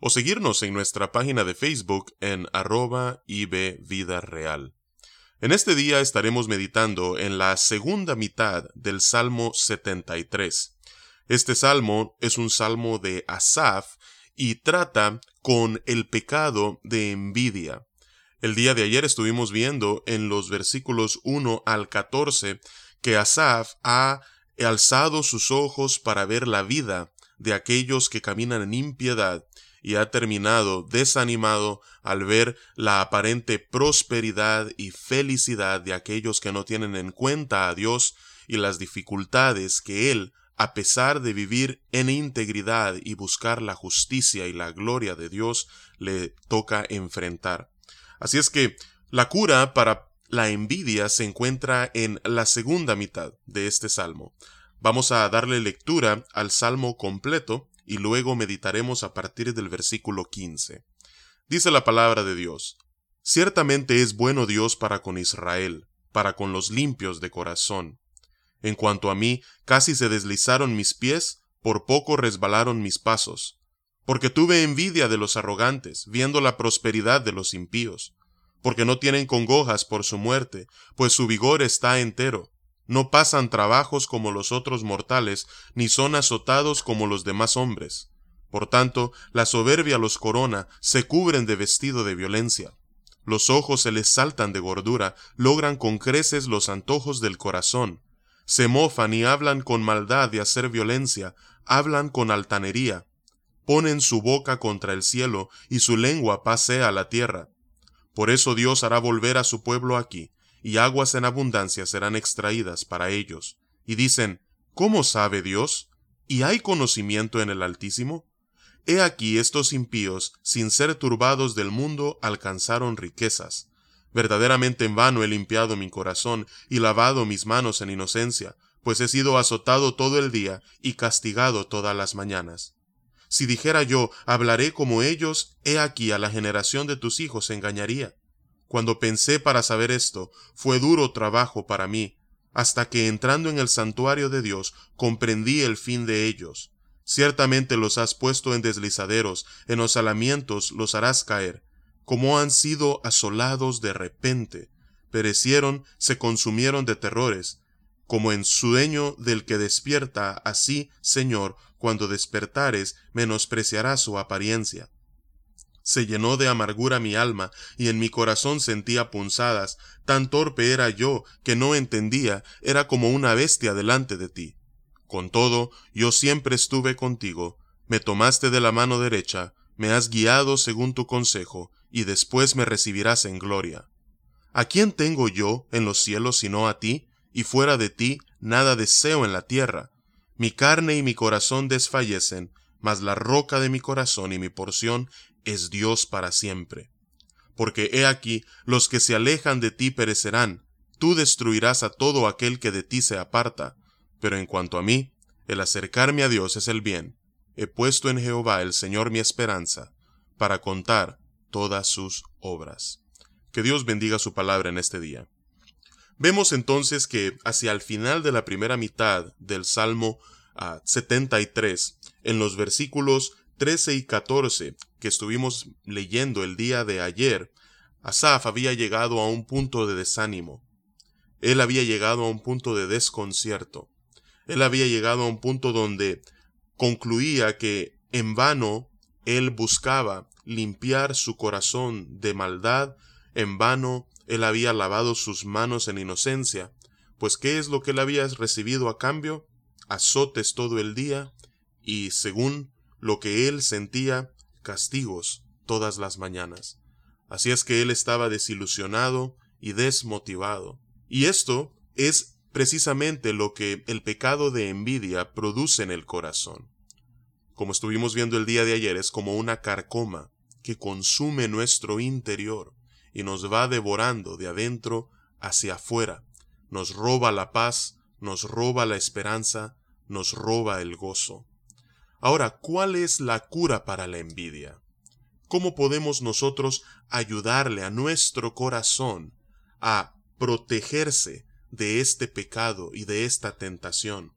o seguirnos en nuestra página de Facebook en arroba Vida Real. En este día estaremos meditando en la segunda mitad del Salmo 73. Este salmo es un salmo de Asaf y trata con el pecado de envidia. El día de ayer estuvimos viendo en los versículos 1 al 14 que Asaf ha alzado sus ojos para ver la vida de aquellos que caminan en impiedad y ha terminado desanimado al ver la aparente prosperidad y felicidad de aquellos que no tienen en cuenta a Dios y las dificultades que Él, a pesar de vivir en integridad y buscar la justicia y la gloria de Dios, le toca enfrentar. Así es que la cura para la envidia se encuentra en la segunda mitad de este salmo. Vamos a darle lectura al salmo completo y luego meditaremos a partir del versículo 15. Dice la palabra de Dios, Ciertamente es bueno Dios para con Israel, para con los limpios de corazón. En cuanto a mí, casi se deslizaron mis pies, por poco resbalaron mis pasos, porque tuve envidia de los arrogantes, viendo la prosperidad de los impíos, porque no tienen congojas por su muerte, pues su vigor está entero, no pasan trabajos como los otros mortales, ni son azotados como los demás hombres. Por tanto, la soberbia los corona, se cubren de vestido de violencia. Los ojos se les saltan de gordura, logran con creces los antojos del corazón. Se mofan y hablan con maldad de hacer violencia, hablan con altanería. Ponen su boca contra el cielo, y su lengua pasea la tierra. Por eso Dios hará volver a su pueblo aquí, y aguas en abundancia serán extraídas para ellos. Y dicen, ¿Cómo sabe Dios? ¿Y hay conocimiento en el Altísimo? He aquí estos impíos, sin ser turbados del mundo, alcanzaron riquezas. Verdaderamente en vano he limpiado mi corazón y lavado mis manos en inocencia, pues he sido azotado todo el día y castigado todas las mañanas. Si dijera yo, hablaré como ellos, he aquí a la generación de tus hijos engañaría. Cuando pensé para saber esto, fue duro trabajo para mí, hasta que entrando en el santuario de Dios comprendí el fin de ellos. Ciertamente los has puesto en deslizaderos, en los alamientos los harás caer, como han sido asolados de repente, perecieron, se consumieron de terrores, como en sueño del que despierta, así, Señor, cuando despertares, menospreciarás su apariencia se llenó de amargura mi alma, y en mi corazón sentía punzadas, tan torpe era yo que no entendía, era como una bestia delante de ti. Con todo, yo siempre estuve contigo, me tomaste de la mano derecha, me has guiado según tu consejo, y después me recibirás en gloria. ¿A quién tengo yo en los cielos sino a ti? Y fuera de ti nada deseo en la tierra. Mi carne y mi corazón desfallecen, mas la roca de mi corazón y mi porción es Dios para siempre. Porque he aquí, los que se alejan de ti perecerán, tú destruirás a todo aquel que de ti se aparta. Pero en cuanto a mí, el acercarme a Dios es el bien. He puesto en Jehová el Señor mi esperanza, para contar todas sus obras. Que Dios bendiga su palabra en este día. Vemos entonces que hacia el final de la primera mitad del Salmo 73, ah, en los versículos 13 y 14 que estuvimos leyendo el día de ayer, Asaf había llegado a un punto de desánimo. Él había llegado a un punto de desconcierto. Él había llegado a un punto donde concluía que en vano él buscaba limpiar su corazón de maldad, en vano él había lavado sus manos en inocencia, pues ¿qué es lo que él había recibido a cambio? Azotes todo el día y, según lo que él sentía castigos todas las mañanas. Así es que él estaba desilusionado y desmotivado. Y esto es precisamente lo que el pecado de envidia produce en el corazón. Como estuvimos viendo el día de ayer, es como una carcoma que consume nuestro interior y nos va devorando de adentro hacia afuera. Nos roba la paz, nos roba la esperanza, nos roba el gozo. Ahora, ¿cuál es la cura para la envidia? ¿Cómo podemos nosotros ayudarle a nuestro corazón a protegerse de este pecado y de esta tentación?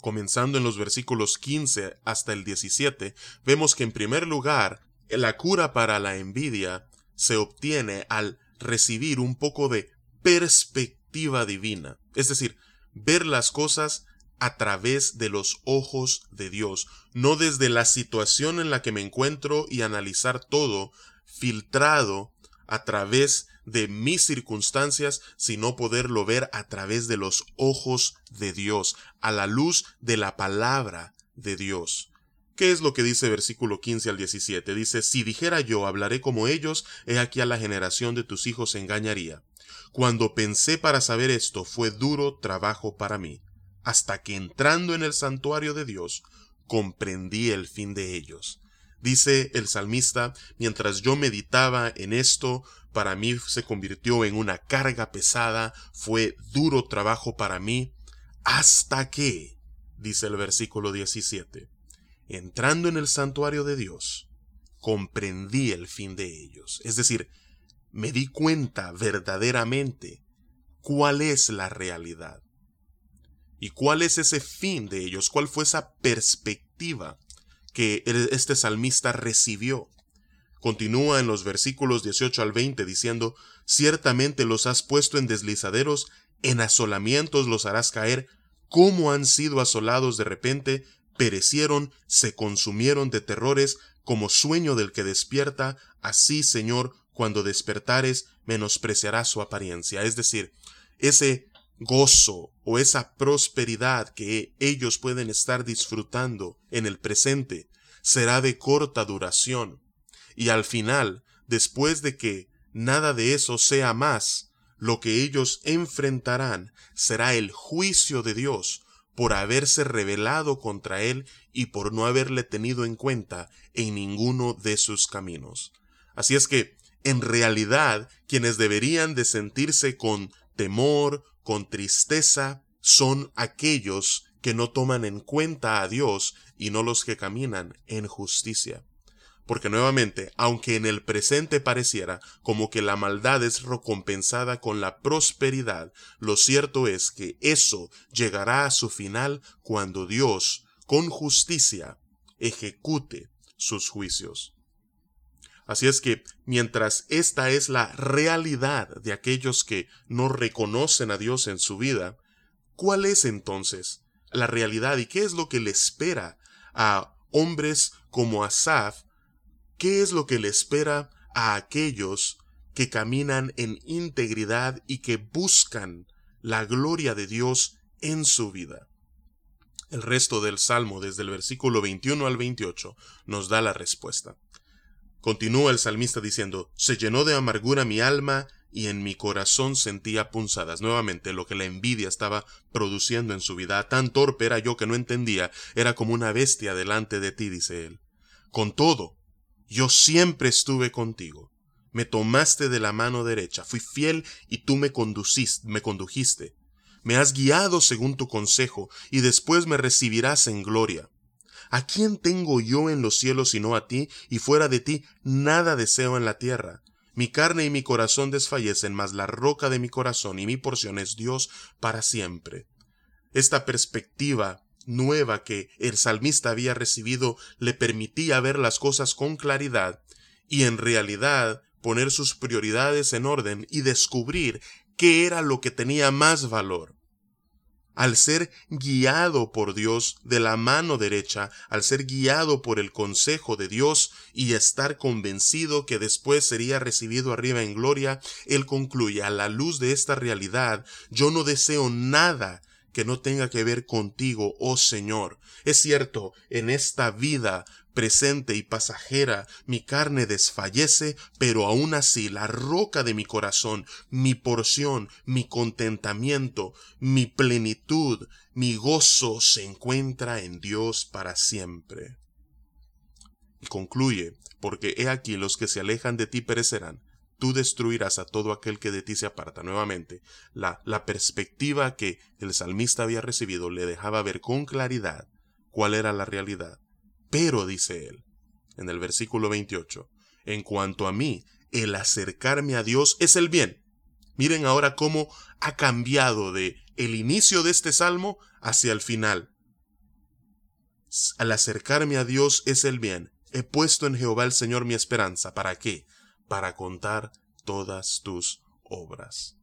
Comenzando en los versículos 15 hasta el 17, vemos que en primer lugar, la cura para la envidia se obtiene al recibir un poco de perspectiva divina, es decir, ver las cosas a través de los ojos de Dios, no desde la situación en la que me encuentro y analizar todo filtrado a través de mis circunstancias, sino poderlo ver a través de los ojos de Dios, a la luz de la palabra de Dios. ¿Qué es lo que dice versículo 15 al 17? Dice, si dijera yo, hablaré como ellos, he aquí a la generación de tus hijos engañaría. Cuando pensé para saber esto, fue duro trabajo para mí, hasta que entrando en el santuario de Dios, comprendí el fin de ellos. Dice el salmista, mientras yo meditaba en esto, para mí se convirtió en una carga pesada, fue duro trabajo para mí, hasta que, dice el versículo 17, entrando en el santuario de Dios, comprendí el fin de ellos. Es decir, me di cuenta verdaderamente cuál es la realidad. ¿Y cuál es ese fin de ellos? ¿Cuál fue esa perspectiva que este salmista recibió? Continúa en los versículos 18 al 20 diciendo, Ciertamente los has puesto en deslizaderos, en asolamientos los harás caer, como han sido asolados de repente, perecieron, se consumieron de terrores, como sueño del que despierta, así, Señor, cuando despertares, menospreciarás su apariencia. Es decir, ese gozo o esa prosperidad que ellos pueden estar disfrutando en el presente será de corta duración. Y al final, después de que nada de eso sea más, lo que ellos enfrentarán será el juicio de Dios por haberse rebelado contra él y por no haberle tenido en cuenta en ninguno de sus caminos. Así es que, en realidad, quienes deberían de sentirse con temor, con tristeza, son aquellos que no toman en cuenta a Dios y no los que caminan en justicia. Porque nuevamente, aunque en el presente pareciera como que la maldad es recompensada con la prosperidad, lo cierto es que eso llegará a su final cuando Dios, con justicia, ejecute sus juicios. Así es que, mientras esta es la realidad de aquellos que no reconocen a Dios en su vida, ¿cuál es entonces la realidad y qué es lo que le espera a hombres como Asaf ¿Qué es lo que le espera a aquellos que caminan en integridad y que buscan la gloria de Dios en su vida? El resto del Salmo, desde el versículo 21 al 28, nos da la respuesta. Continúa el salmista diciendo, Se llenó de amargura mi alma y en mi corazón sentía punzadas. Nuevamente, lo que la envidia estaba produciendo en su vida. Tan torpe era yo que no entendía, era como una bestia delante de ti, dice él. Con todo, yo siempre estuve contigo. Me tomaste de la mano derecha, fui fiel y tú me conduciste, me condujiste. Me has guiado según tu consejo, y después me recibirás en gloria. ¿A quién tengo yo en los cielos sino a ti, y fuera de ti nada deseo en la tierra? Mi carne y mi corazón desfallecen, mas la roca de mi corazón y mi porción es Dios para siempre. Esta perspectiva nueva que el salmista había recibido le permitía ver las cosas con claridad y en realidad poner sus prioridades en orden y descubrir qué era lo que tenía más valor. Al ser guiado por Dios de la mano derecha, al ser guiado por el consejo de Dios y estar convencido que después sería recibido arriba en gloria, él concluye, a la luz de esta realidad, yo no deseo nada que no tenga que ver contigo, oh Señor. Es cierto, en esta vida presente y pasajera mi carne desfallece, pero aún así la roca de mi corazón, mi porción, mi contentamiento, mi plenitud, mi gozo se encuentra en Dios para siempre. Y concluye, porque he aquí los que se alejan de ti perecerán, tú destruirás a todo aquel que de ti se aparta. Nuevamente, la, la perspectiva que el salmista había recibido le dejaba ver con claridad cuál era la realidad. Pero, dice él, en el versículo 28, en cuanto a mí, el acercarme a Dios es el bien. Miren ahora cómo ha cambiado de el inicio de este salmo hacia el final. Al acercarme a Dios es el bien. He puesto en Jehová el Señor mi esperanza. ¿Para qué? Para contar todas tus obras.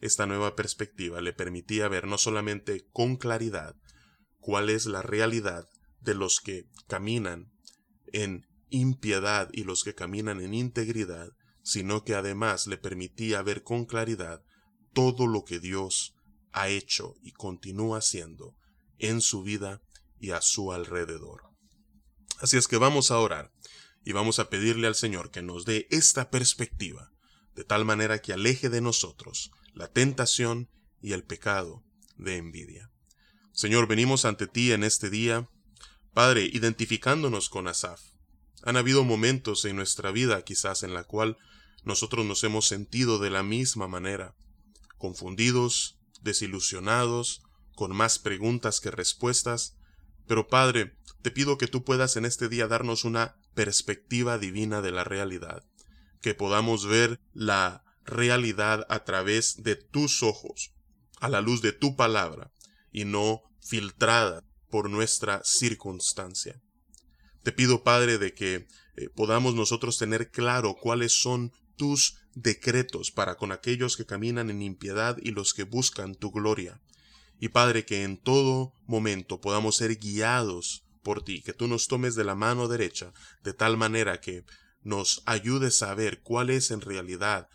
Esta nueva perspectiva le permitía ver no solamente con claridad cuál es la realidad de los que caminan en impiedad y los que caminan en integridad, sino que además le permitía ver con claridad todo lo que Dios ha hecho y continúa haciendo en su vida y a su alrededor. Así es que vamos a orar y vamos a pedirle al Señor que nos dé esta perspectiva, de tal manera que aleje de nosotros la tentación y el pecado de envidia. Señor, venimos ante ti en este día, Padre, identificándonos con Asaf. Han habido momentos en nuestra vida quizás en la cual nosotros nos hemos sentido de la misma manera, confundidos, desilusionados, con más preguntas que respuestas, pero Padre, te pido que tú puedas en este día darnos una perspectiva divina de la realidad, que podamos ver la realidad a través de tus ojos, a la luz de tu palabra, y no filtrada por nuestra circunstancia. Te pido, Padre, de que eh, podamos nosotros tener claro cuáles son tus decretos para con aquellos que caminan en impiedad y los que buscan tu gloria. Y Padre, que en todo momento podamos ser guiados por ti, que tú nos tomes de la mano derecha, de tal manera que nos ayudes a ver cuál es en realidad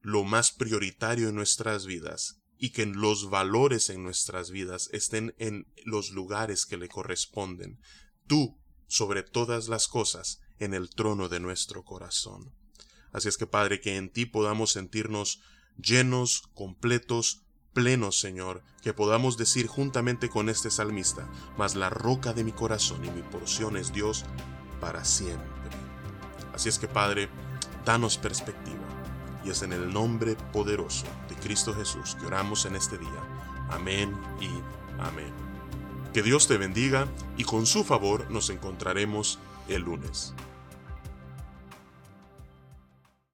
lo más prioritario en nuestras vidas y que los valores en nuestras vidas estén en los lugares que le corresponden. Tú, sobre todas las cosas, en el trono de nuestro corazón. Así es que, Padre, que en ti podamos sentirnos llenos, completos, plenos, Señor, que podamos decir juntamente con este salmista, mas la roca de mi corazón y mi porción es Dios para siempre. Así es que, Padre, danos perspectiva. Y es en el nombre poderoso de Cristo Jesús que oramos en este día. Amén y amén. Que Dios te bendiga y con su favor nos encontraremos el lunes.